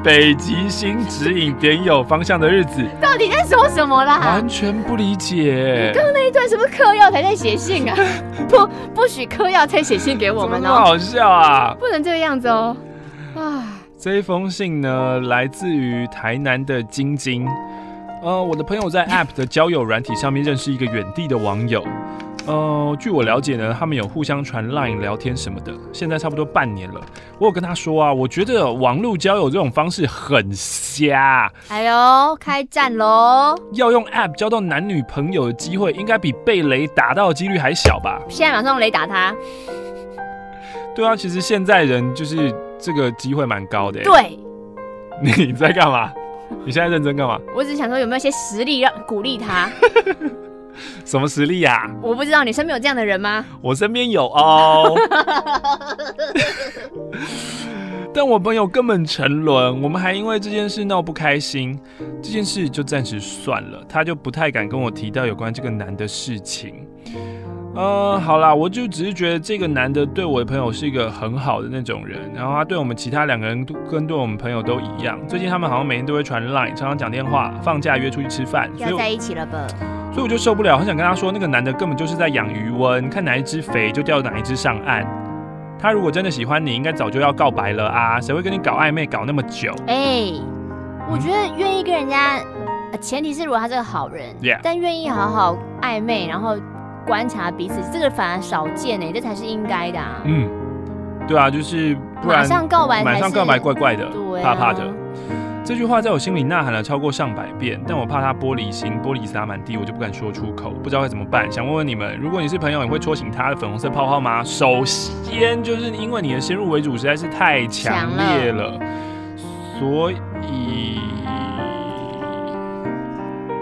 北极星指引点有方向的日子，到底在说什么啦？完全不理解。刚刚那一段是不是嗑药才在写信啊？不，不许嗑药才写信给我们哦。好笑啊！不能这个样子哦。啊，这一封信呢，来自于台南的晶晶。呃，我的朋友在 App 的交友软体上面认识一个远地的网友。呃，据我了解呢，他们有互相传 Line 聊天什么的，现在差不多半年了。我有跟他说啊，我觉得网络交友这种方式很瞎。哎呦，开战喽！要用 App 交到男女朋友的机会，应该比被雷打到的几率还小吧？现在马上用雷打他。对啊，其实现在人就是这个机会蛮高的。对。你在干嘛？你现在认真干嘛？我只是想说，有没有一些实力让鼓励他？什么实力呀、啊？我不知道，你身边有这样的人吗？我身边有哦，但我朋友根本沉沦，我们还因为这件事闹不开心，这件事就暂时算了，他就不太敢跟我提到有关这个男的事情。呃，好啦，我就只是觉得这个男的对我的朋友是一个很好的那种人，然后他对我们其他两个人都跟对我们朋友都一样。最近他们好像每天都会传 Line，常常讲电话，放假约出去吃饭，要在一起了吧？所以我就受不了，很想跟他说，那个男的根本就是在养鱼温，看哪一只肥就钓哪一只上岸。他如果真的喜欢你，应该早就要告白了啊！谁会跟你搞暧昧搞那么久？哎、欸，我觉得愿意跟人家，前提是如果他是个好人，Yeah. 但愿意好好暧昧，然后。观察彼此，这个反而少见呢，这才是应该的啊。嗯，对啊，就是不然马上告白，马上告白怪怪的，对啊、怕怕的。这句话在我心里呐喊了超过上百遍，但我怕他玻璃心，玻璃洒满地，我就不敢说出口，不知道该怎么办。想问问你们，如果你是朋友，你会戳醒他的粉红色泡泡吗？首先就是因为你的先入为主实在是太强烈了，所以，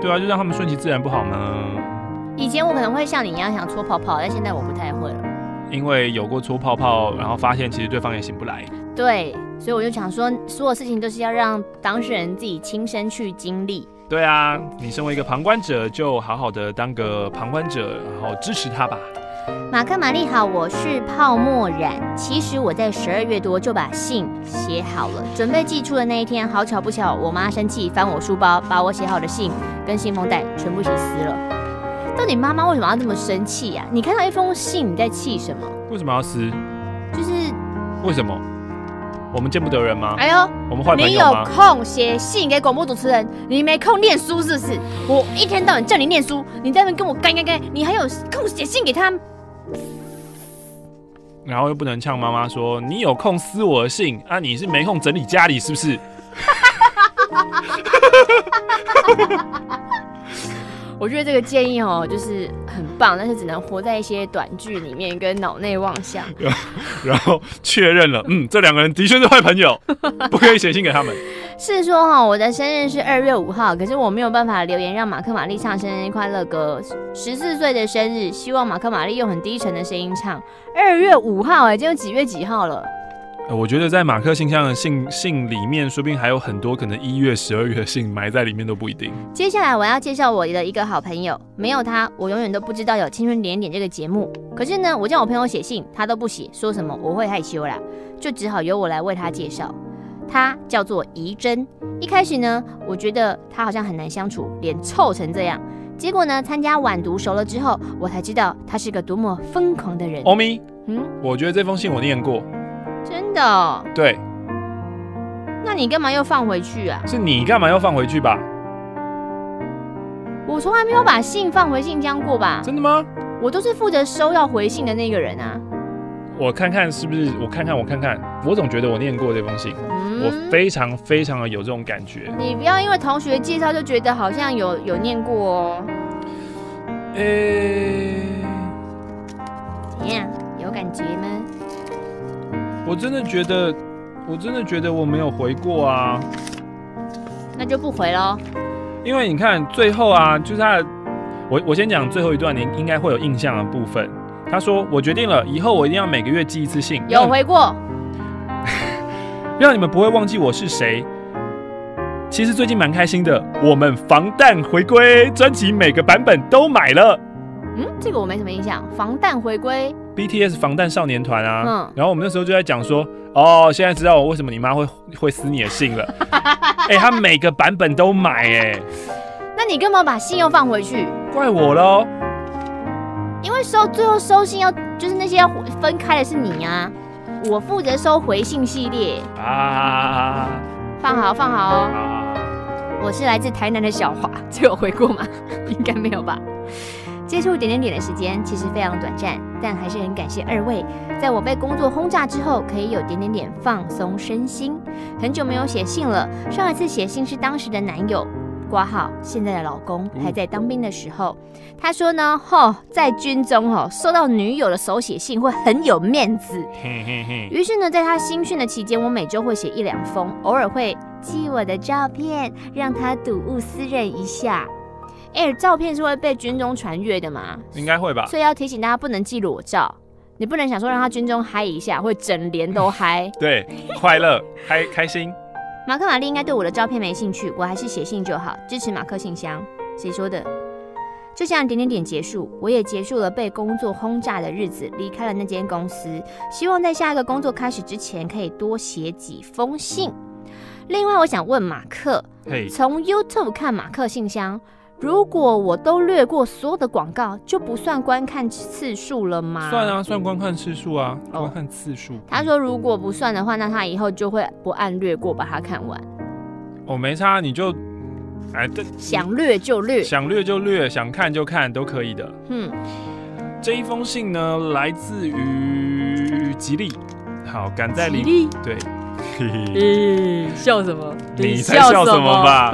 对啊，就让他们顺其自然不好吗？以前我可能会像你一样想搓泡泡，但现在我不太会了。因为有过搓泡泡，然后发现其实对方也醒不来。对，所以我就想说，所有事情都是要让当事人自己亲身去经历。对啊，你身为一个旁观者，就好好的当个旁观者，然后支持他吧。马克、玛丽好，我是泡沫染。其实我在十二月多就把信写好了，准备寄出的那一天，好巧不巧，我妈生气翻我书包，把我写好的信跟信封袋全部一起撕了。到底妈妈为什么要这么生气呀？你看到一封信，你在气什么？为什么要撕？就是为什么？我们见不得人吗？哎呦，我们坏朋友吗？你有空写信给广播主持人，你没空念书是不是？我一天到晚叫你念书，你在那边跟我干干干，你还有空写信给他？然后又不能呛妈妈说你有空撕我的信啊？你是没空整理家里是不是？我觉得这个建议哦，就是很棒，但是只能活在一些短剧里面跟脑内妄想。然后确认了，嗯，这两个人的确是坏朋友，不可以写信给他们。是说哈，我的生日是二月五号，可是我没有办法留言让马克玛丽唱生日快乐歌。十四岁的生日，希望马克玛丽用很低沉的声音唱。二月五号，哎，今天几月几号了？我觉得在马克信箱的信信里面，说不定还有很多可能一月、十二月的信埋在里面都不一定。接下来我要介绍我的一个好朋友，没有他，我永远都不知道有《青春点点点》这个节目。可是呢，我叫我朋友写信，他都不写，说什么我会害羞啦，就只好由我来为他介绍。他叫做怡珍。一开始呢，我觉得他好像很难相处，脸臭成这样。结果呢，参加晚读熟了之后，我才知道他是个多么疯狂的人。欧咪，嗯，我觉得这封信我念过。真的哦？对，那你干嘛又放回去啊？是你干嘛要放回去吧？我从来没有把信放回信箱过吧？真的吗？我都是负责收要回信的那个人啊。我看看是不是？我看看，我看看，我总觉得我念过这封信，嗯、我非常非常的有这种感觉。你不要因为同学介绍就觉得好像有有念过哦。诶、欸，怎样？有感觉吗？我真的觉得，我真的觉得我没有回过啊，那就不回喽。因为你看最后啊，就是他的，我我先讲最后一段，你应该会有印象的部分。他说：“我决定了，以后我一定要每个月寄一次信。”有回过，让你们不会忘记我是谁。其实最近蛮开心的，我们防弹回归专辑每个版本都买了。嗯，这个我没什么印象。防弹回归。BTS 防弹少年团啊，嗯，然后我们那时候就在讲说，哦，现在知道我为什么你妈会会撕你的信了。哎、欸，他每个版本都买哎，那你干嘛把信又放回去？怪我喽，因为收最后收信要就是那些要分开的是你啊，我负责收回信系列啊，放好放好哦。啊、我是来自台南的小华，这有回过吗？应该没有吧。接触点点点的时间其实非常短暂，但还是很感谢二位，在我被工作轰炸之后，可以有点点点放松身心。很久没有写信了，上一次写信是当时的男友挂号，现在的老公还在当兵的时候。他说呢，吼，在军中吼，收到女友的手写信会很有面子。于是呢，在他新训的期间，我每周会写一两封，偶尔会寄我的照片，让他睹物思人一下。哎、欸，照片是会被军中传阅的吗？应该会吧。所以要提醒大家不能寄裸照，你不能想说让他军中嗨一下，会整连都嗨。对，快乐，开开心。马克玛丽应该对我的照片没兴趣，我还是写信就好，支持马克信箱。谁说的？就像点点点结束，我也结束了被工作轰炸的日子，离开了那间公司。希望在下一个工作开始之前，可以多写几封信。另外，我想问马克，从. YouTube 看马克信箱。如果我都略过所有的广告，就不算观看次数了吗？算啊，算观看次数啊，观看次数。他说如果不算的话，那他以后就会不按略过把它看完。哦，没差，你就哎，这想略就略，想略就略，想看就看都可以的。嗯，这一封信呢，来自于吉利。好，赶在离吉利对，咦，笑什么？你才笑什么吧？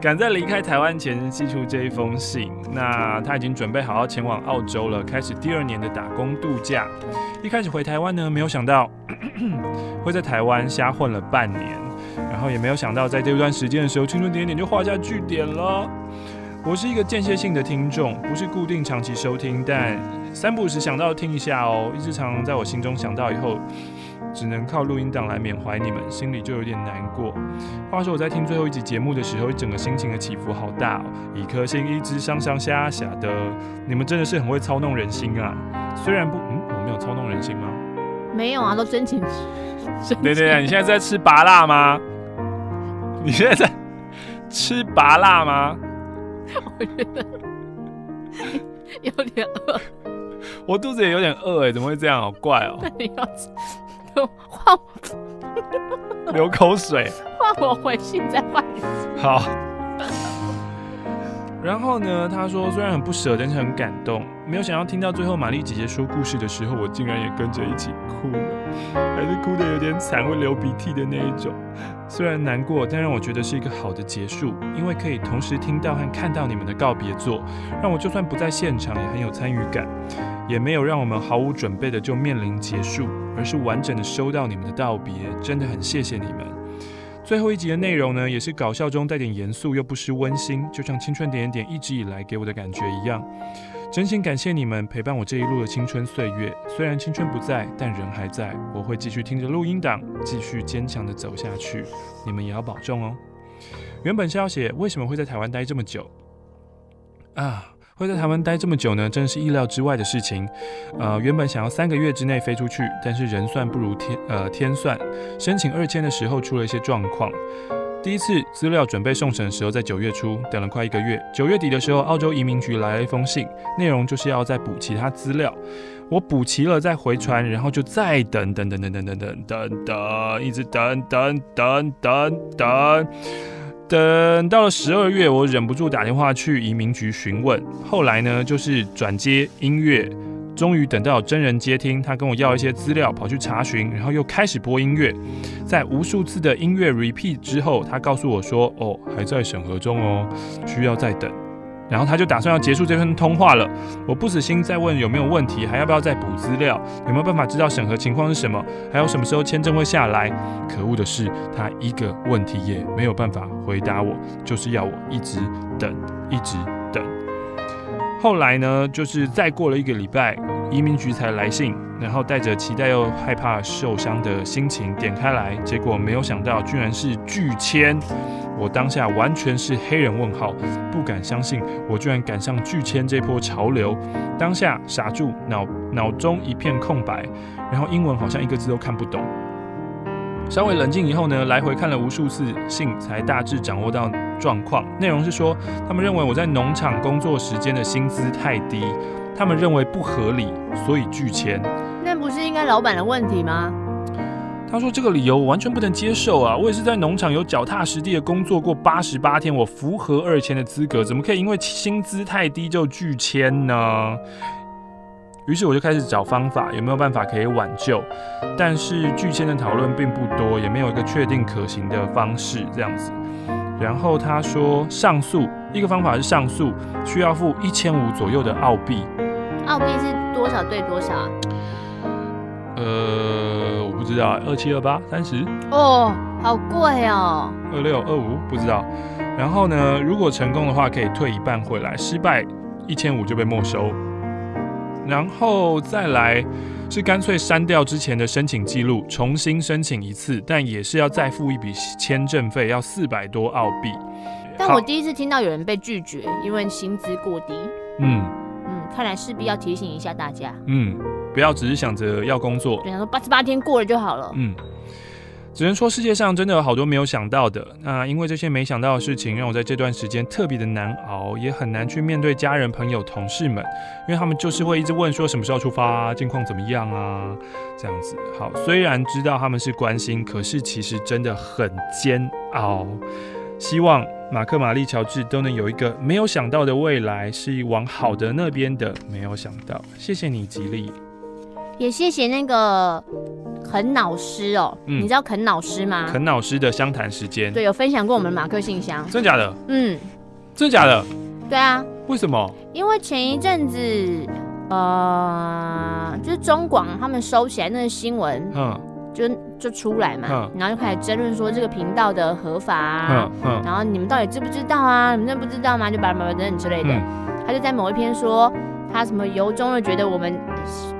赶 在离开台湾前寄出这一封信，那他已经准备好要前往澳洲了，开始第二年的打工度假。一开始回台湾呢，没有想到 会在台湾瞎混了半年，然后也没有想到在这段时间的时候，青春点点就画下句点了。我是一个间歇性的听众，不是固定长期收听，但三不时想到听一下哦。一直常常在我心中想到以后，只能靠录音档来缅怀你们，心里就有点难过。话说我在听最后一集节目的时候，一整个心情的起伏好大哦，一颗心一直上上下下的。你们真的是很会操弄人心啊！虽然不，嗯，我没有操弄人心吗？没有啊，都真情。对对对，你现在在吃拔辣吗？你现在在 吃拔辣吗？我觉得 有点饿，我肚子也有点饿哎，怎么会这样？好怪哦！那你要吃，换流口水，换我回信再换一次。好。然后呢，他说虽然很不舍，但是很感动。没有想到听到最后，玛丽姐姐说故事的时候，我竟然也跟着一起哭了，还是哭得有点惨，会流鼻涕的那一种。虽然难过，但让我觉得是一个好的结束，因为可以同时听到和看到你们的告别作，让我就算不在现场也很有参与感，也没有让我们毫无准备的就面临结束，而是完整的收到你们的道别，真的很谢谢你们。最后一集的内容呢，也是搞笑中带点严肃又不失温馨，就像青春点点一直以来给我的感觉一样。真心感谢你们陪伴我这一路的青春岁月，虽然青春不在，但人还在。我会继续听着录音档，继续坚强的走下去。你们也要保重哦。原本是要写为什么会在台湾待这么久啊。会在台湾待这么久呢，真是意料之外的事情。呃，原本想要三个月之内飞出去，但是人算不如天，呃，天算。申请二签的时候出了一些状况。第一次资料准备送审的时候，在九月初等了快一个月。九月底的时候，澳洲移民局来了一封信，内容就是要再补其他资料。我补齐了再回传，然后就再等等等等等等等等等，一直等等等等等。等到了十二月，我忍不住打电话去移民局询问。后来呢，就是转接音乐，终于等到真人接听。他跟我要一些资料，跑去查询，然后又开始播音乐。在无数次的音乐 repeat 之后，他告诉我说：“哦，还在审核中哦，需要再等。”然后他就打算要结束这份通话了。我不死心再问有没有问题，还要不要再补资料？有没有办法知道审核情况是什么？还有什么时候签证会下来？可恶的是，他一个问题也没有办法回答我，就是要我一直等，一直。后来呢，就是再过了一个礼拜，移民局才来信，然后带着期待又害怕受伤的心情点开来，结果没有想到居然是拒签。我当下完全是黑人问号，不敢相信我居然赶上拒签这波潮流，当下傻住，脑脑中一片空白，然后英文好像一个字都看不懂。稍微冷静以后呢，来回看了无数次信，才大致掌握到状况。内容是说，他们认为我在农场工作时间的薪资太低，他们认为不合理，所以拒签。那不是应该老板的问题吗？他说：“这个理由我完全不能接受啊！我也是在农场有脚踏实地的工作过八十八天，我符合二签的资格，怎么可以因为薪资太低就拒签呢？”于是我就开始找方法，有没有办法可以挽救？但是拒签的讨论并不多，也没有一个确定可行的方式这样子。然后他说上诉，一个方法是上诉，需要付一千五左右的澳币。澳币是多少对多少？呃，我不知道，二七二八三十哦，好贵哦。二六二五不知道。然后呢，如果成功的话，可以退一半回来；失败，一千五就被没收。然后再来是干脆删掉之前的申请记录，重新申请一次，但也是要再付一笔签证费，要四百多澳币。但我第一次听到有人被拒绝，因为薪资过低。嗯嗯，看来势必要提醒一下大家。嗯。不要只是想着要工作，对，想说八十八天过了就好了。嗯，只能说世界上真的有好多没有想到的。那因为这些没想到的事情，让我在这段时间特别的难熬，也很难去面对家人、朋友、同事们，因为他们就是会一直问说什么时候出发啊，近况怎么样啊，这样子。好，虽然知道他们是关心，可是其实真的很煎熬。希望马克、玛丽、乔治都能有一个没有想到的未来，是往好的那边的。没有想到，谢谢你，吉利。也谢谢那个肯老师哦，嗯、你知道肯老师吗？肯老师的相谈时间，对，有分享过我们马克信箱，真假的？嗯，真假的？对啊，为什么？因为前一阵子，呃，就是中广他们收起来那个新闻，嗯，就就出来嘛，嗯、然后就开始争论说这个频道的合法啊，嗯嗯、然后你们到底知不知道啊？你们真的不知道吗？就巴拉巴拉等等之类的，嗯、他就在某一篇说他什么由衷的觉得我们，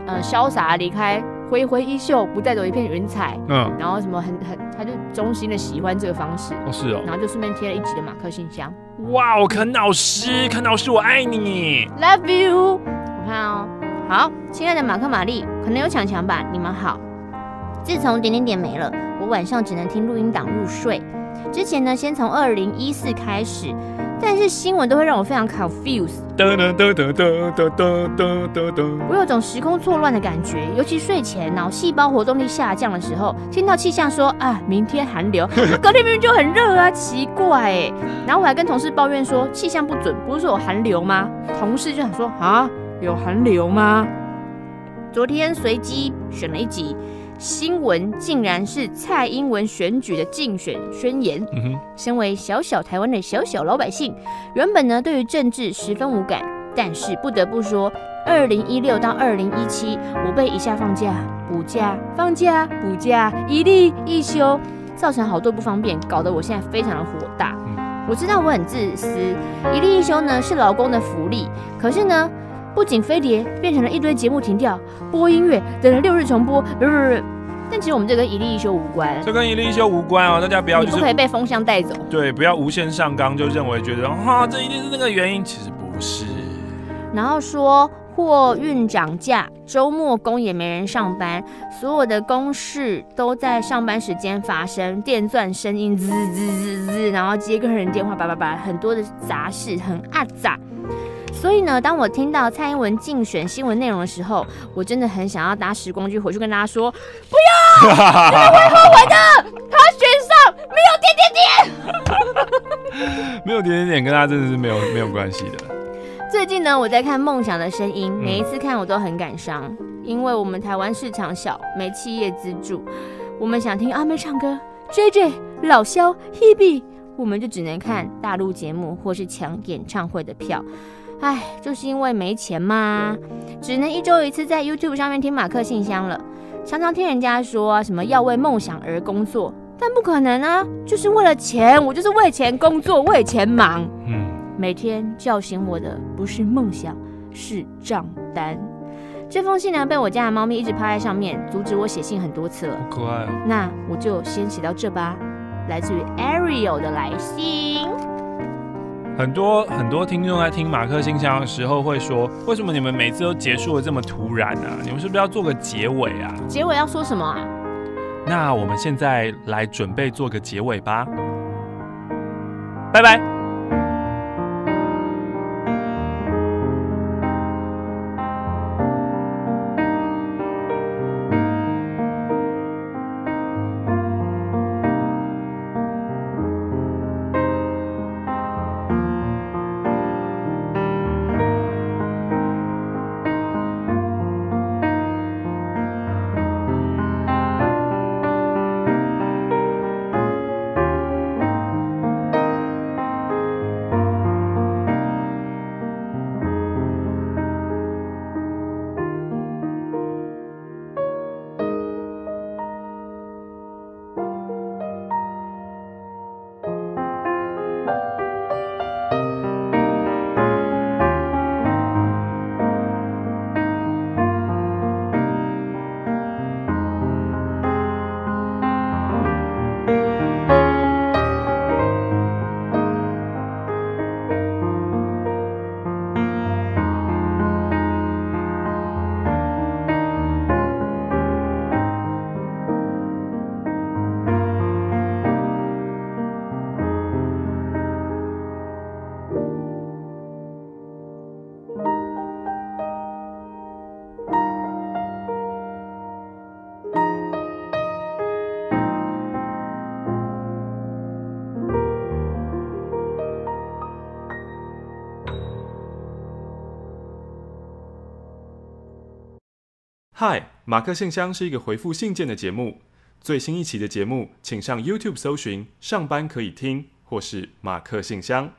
呃，潇洒离开。挥挥衣袖，不带走一片云彩。嗯，然后什么很很，他就衷心的喜欢这个方式。哦，是哦。然后就顺便贴了一集的马克信箱。哇哦，肯老师，肯老师，我爱你，Love you。我看哦，好，亲爱的马克玛丽，可能有强强吧？你们好。自从点点点没了，我晚上只能听录音档入睡。之前呢，先从二零一四开始。但是新闻都会让我非常 confused，我有种时空错乱的感觉，尤其睡前脑细胞活动力下降的时候，听到气象说啊，明天寒流，隔天明明就很热啊，奇怪哎。然后我还跟同事抱怨说气象不准，不是说有寒流吗？同事就想说啊，有寒流吗？昨天随机选了一集。新闻竟然是蔡英文选举的竞选宣言。嗯哼，身为小小台湾的小小老百姓，原本呢对于政治十分无感，但是不得不说，二零一六到二零一七，我被一下放假补假，放假补假，一例一休，造成好多不方便，搞得我现在非常的火大。嗯，我知道我很自私，一例一休呢是劳工的福利，可是呢。不仅飞碟变成了一堆节目停掉，播音乐等了六日重播，不不不，但其实我们这跟一例一休无关，这跟一例一休无关哦，大家不要、就是、你不可以被风向带走，对，不要无限上纲就认为觉得哈这一定是那个原因，其实不是。然后说货运涨价，周末工也没人上班，所有的公事都在上班时间发生，电钻声音滋滋滋滋，然后接个人电话叭叭叭，很多的杂事，很阿杂。所以呢，当我听到蔡英文竞选新闻内容的时候，我真的很想要搭时光机回去跟大家说：不要，你们会后悔的。他选上没有点点点，没有点点点，跟他真的是没有没有关系的。最近呢，我在看《梦想的声音》，每一次看我都很感伤，因为我们台湾市场小，没企业资助，我们想听阿妹唱歌，JJ 老萧 Hebe，我们就只能看大陆节目或是抢演唱会的票。唉，就是因为没钱嘛，只能一周一次在 YouTube 上面听马克信箱了。常常听人家说什么要为梦想而工作，但不可能啊，就是为了钱，我就是为钱工作，为钱忙。嗯，每天叫醒我的不是梦想，是账单。这封信呢，被我家的猫咪一直趴在上面，阻止我写信很多次了。好可爱哦。那我就先写到这吧，来自于 Ariel 的来信。很多很多听众在听马克信箱的时候会说：“为什么你们每次都结束的这么突然呢？你们是不是要做个结尾啊？”结尾要说什么啊？那我们现在来准备做个结尾吧。拜拜。嗨，马克信箱是一个回复信件的节目。最新一期的节目，请上 YouTube 搜寻“上班可以听”或是“马克信箱”。